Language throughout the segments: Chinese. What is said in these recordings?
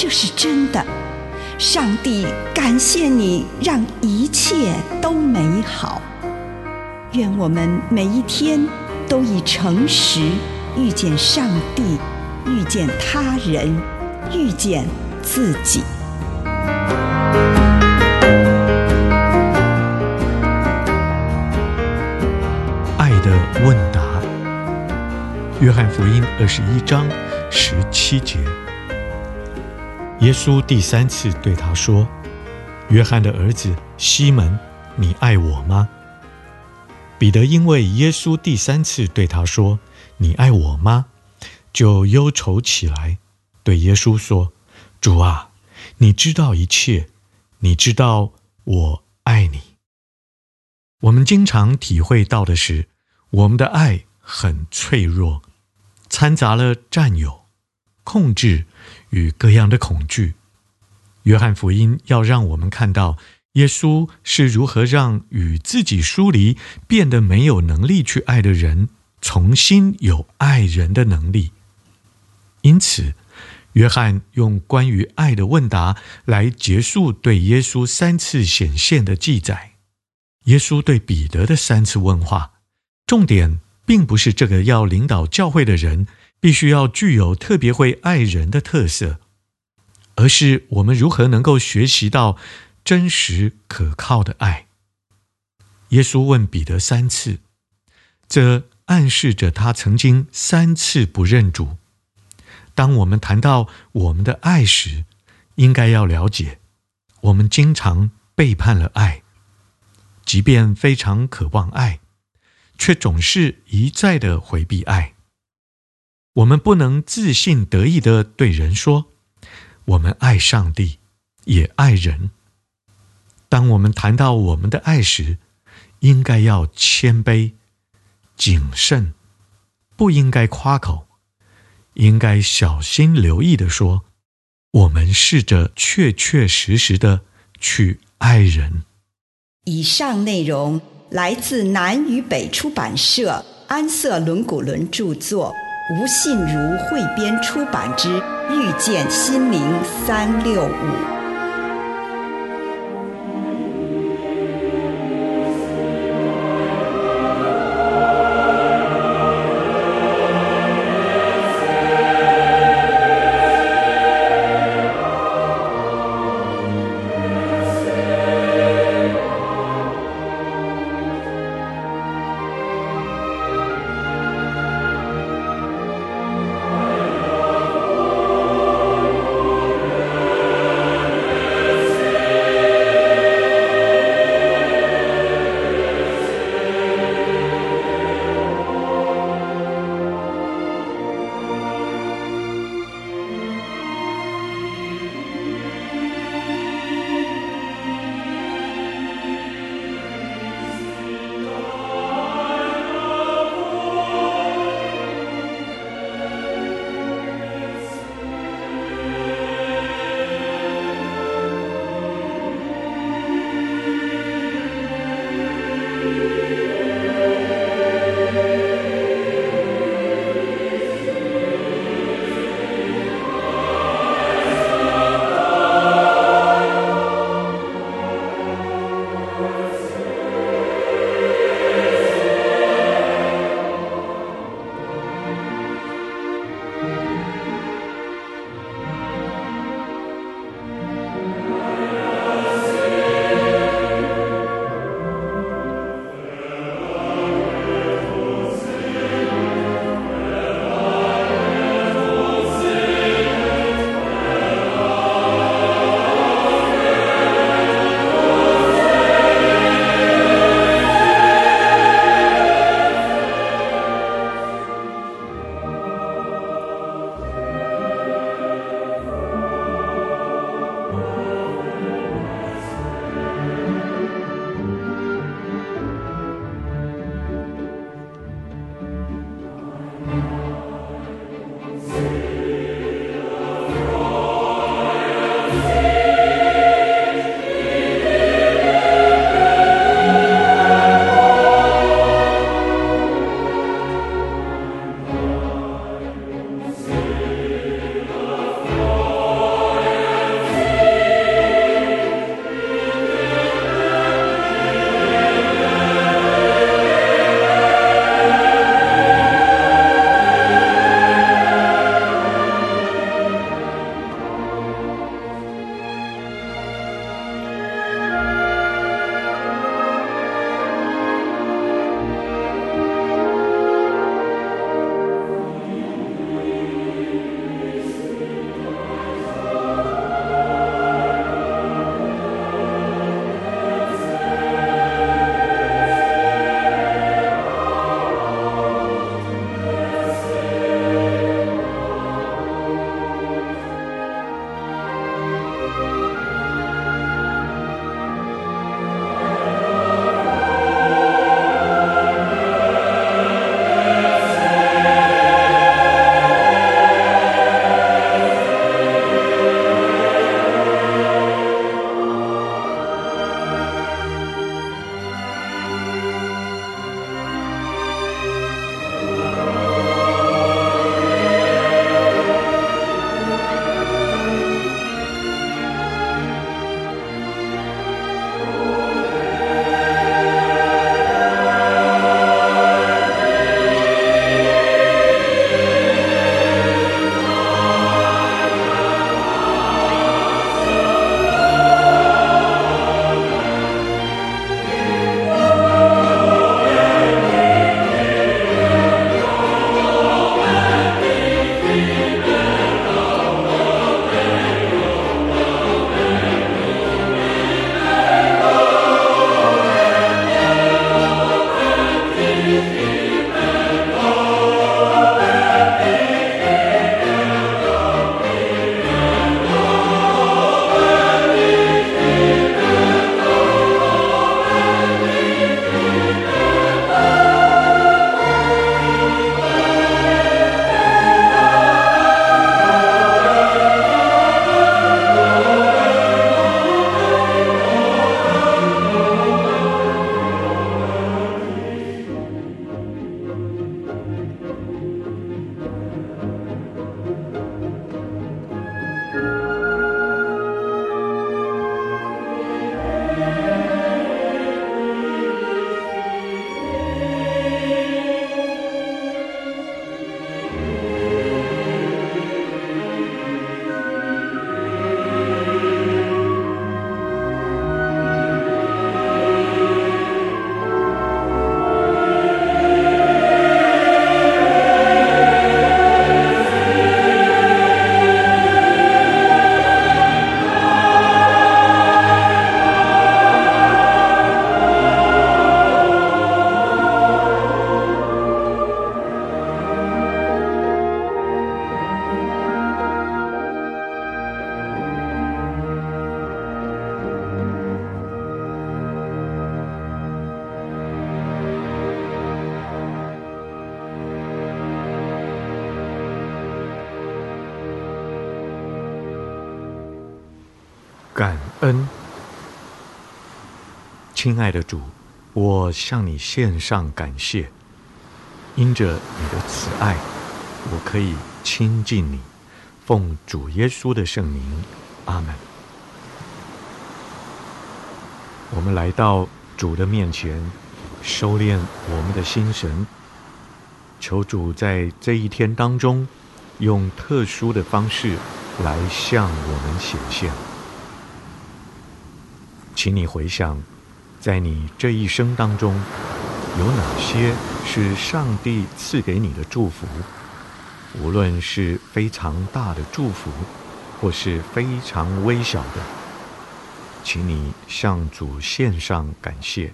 这是真的。上帝感谢你，让一切都美好。愿我们每一天都以诚实遇见上帝，遇见他人，遇见自己。爱的问答，约翰福音二十一章十七节，耶稣第三次对他说：“约翰的儿子西门，你爱我吗？”彼得因为耶稣第三次对他说：“你爱我吗？”就忧愁起来，对耶稣说：“主啊，你知道一切，你知道我爱你。”我们经常体会到的是，我们的爱很脆弱，掺杂了占有、控制与各样的恐惧。约翰福音要让我们看到耶稣是如何让与自己疏离、变得没有能力去爱的人，重新有爱人的能力。因此，约翰用关于爱的问答来结束对耶稣三次显现的记载。耶稣对彼得的三次问话。重点并不是这个要领导教会的人必须要具有特别会爱人的特色，而是我们如何能够学习到真实可靠的爱。耶稣问彼得三次，这暗示着他曾经三次不认主。当我们谈到我们的爱时，应该要了解，我们经常背叛了爱，即便非常渴望爱。却总是一再的回避爱。我们不能自信得意地对人说：“我们爱上帝，也爱人。”当我们谈到我们的爱时，应该要谦卑、谨慎，不应该夸口，应该小心留意地说：“我们试着确确实实的去爱人。”以上内容。来自南与北出版社安瑟伦古伦著作，吴信如汇编出版之《遇见心灵三六五》。感恩。亲爱的主，我向你献上感谢，因着你的慈爱，我可以亲近你。奉主耶稣的圣名，阿门。我们来到主的面前，收敛我们的心神，求主在这一天当中，用特殊的方式来向我们显现。请你回想，在你这一生当中，有哪些是上帝赐给你的祝福？无论是非常大的祝福，或是非常微小的，请你向主献上感谢。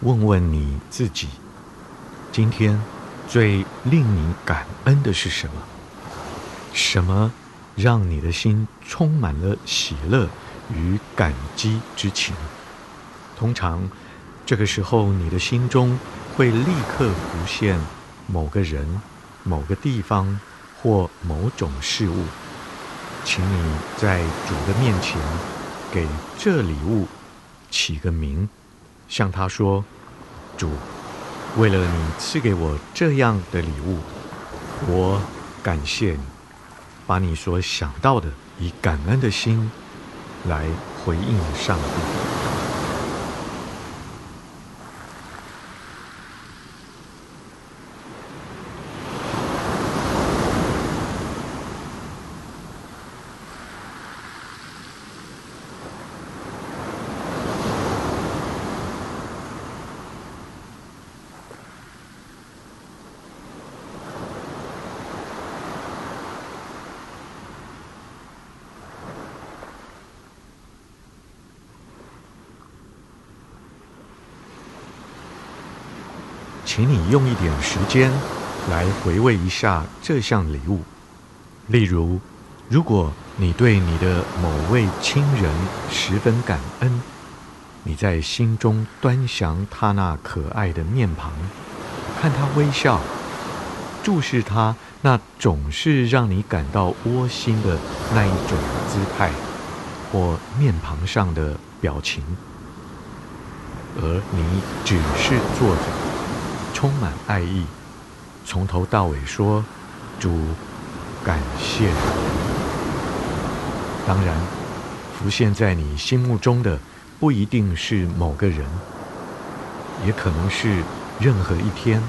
问问你自己，今天最令你感恩的是什么？什么让你的心充满了喜乐与感激之情？通常这个时候，你的心中会立刻浮现某个人、某个地方或某种事物。请你在主的面前给这礼物起个名。向他说：“主，为了你赐给我这样的礼物，我感谢你。把你所想到的，以感恩的心来回应上帝。”请你用一点时间来回味一下这项礼物。例如，如果你对你的某位亲人十分感恩，你在心中端详他那可爱的面庞，看他微笑，注视他那总是让你感到窝心的那一种姿态或面庞上的表情，而你只是坐着。充满爱意，从头到尾说：“主，感谢。”当然，浮现在你心目中的不一定是某个人，也可能是任何一天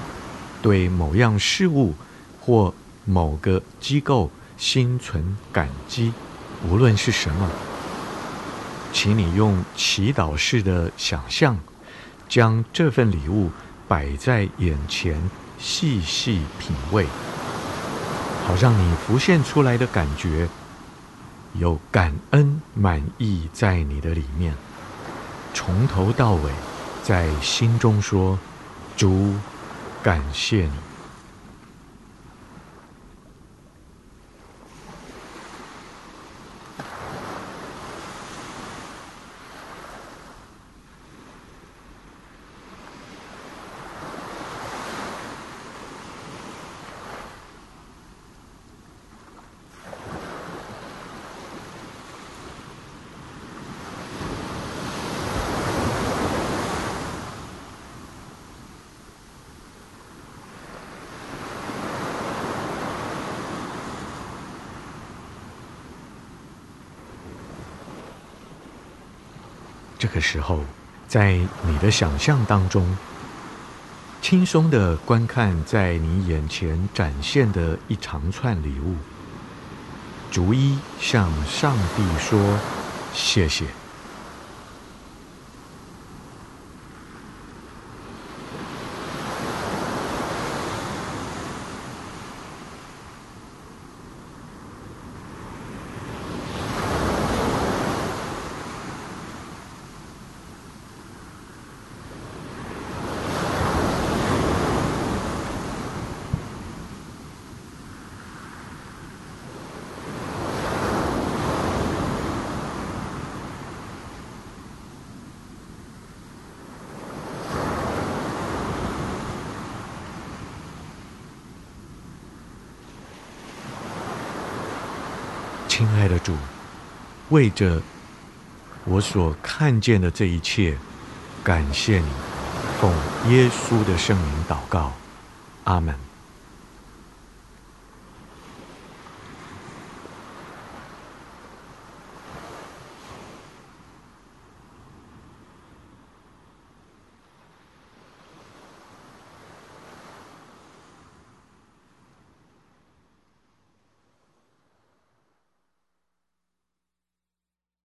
对某样事物或某个机构心存感激，无论是什么，请你用祈祷式的想象，将这份礼物。摆在眼前，细细品味，好让你浮现出来的感觉有感恩、满意在你的里面，从头到尾在心中说：“主，感谢你。”这个时候，在你的想象当中，轻松的观看在你眼前展现的一长串礼物，逐一向上帝说谢谢。亲爱的主，为着我所看见的这一切，感谢你，奉耶稣的圣名祷告，阿门。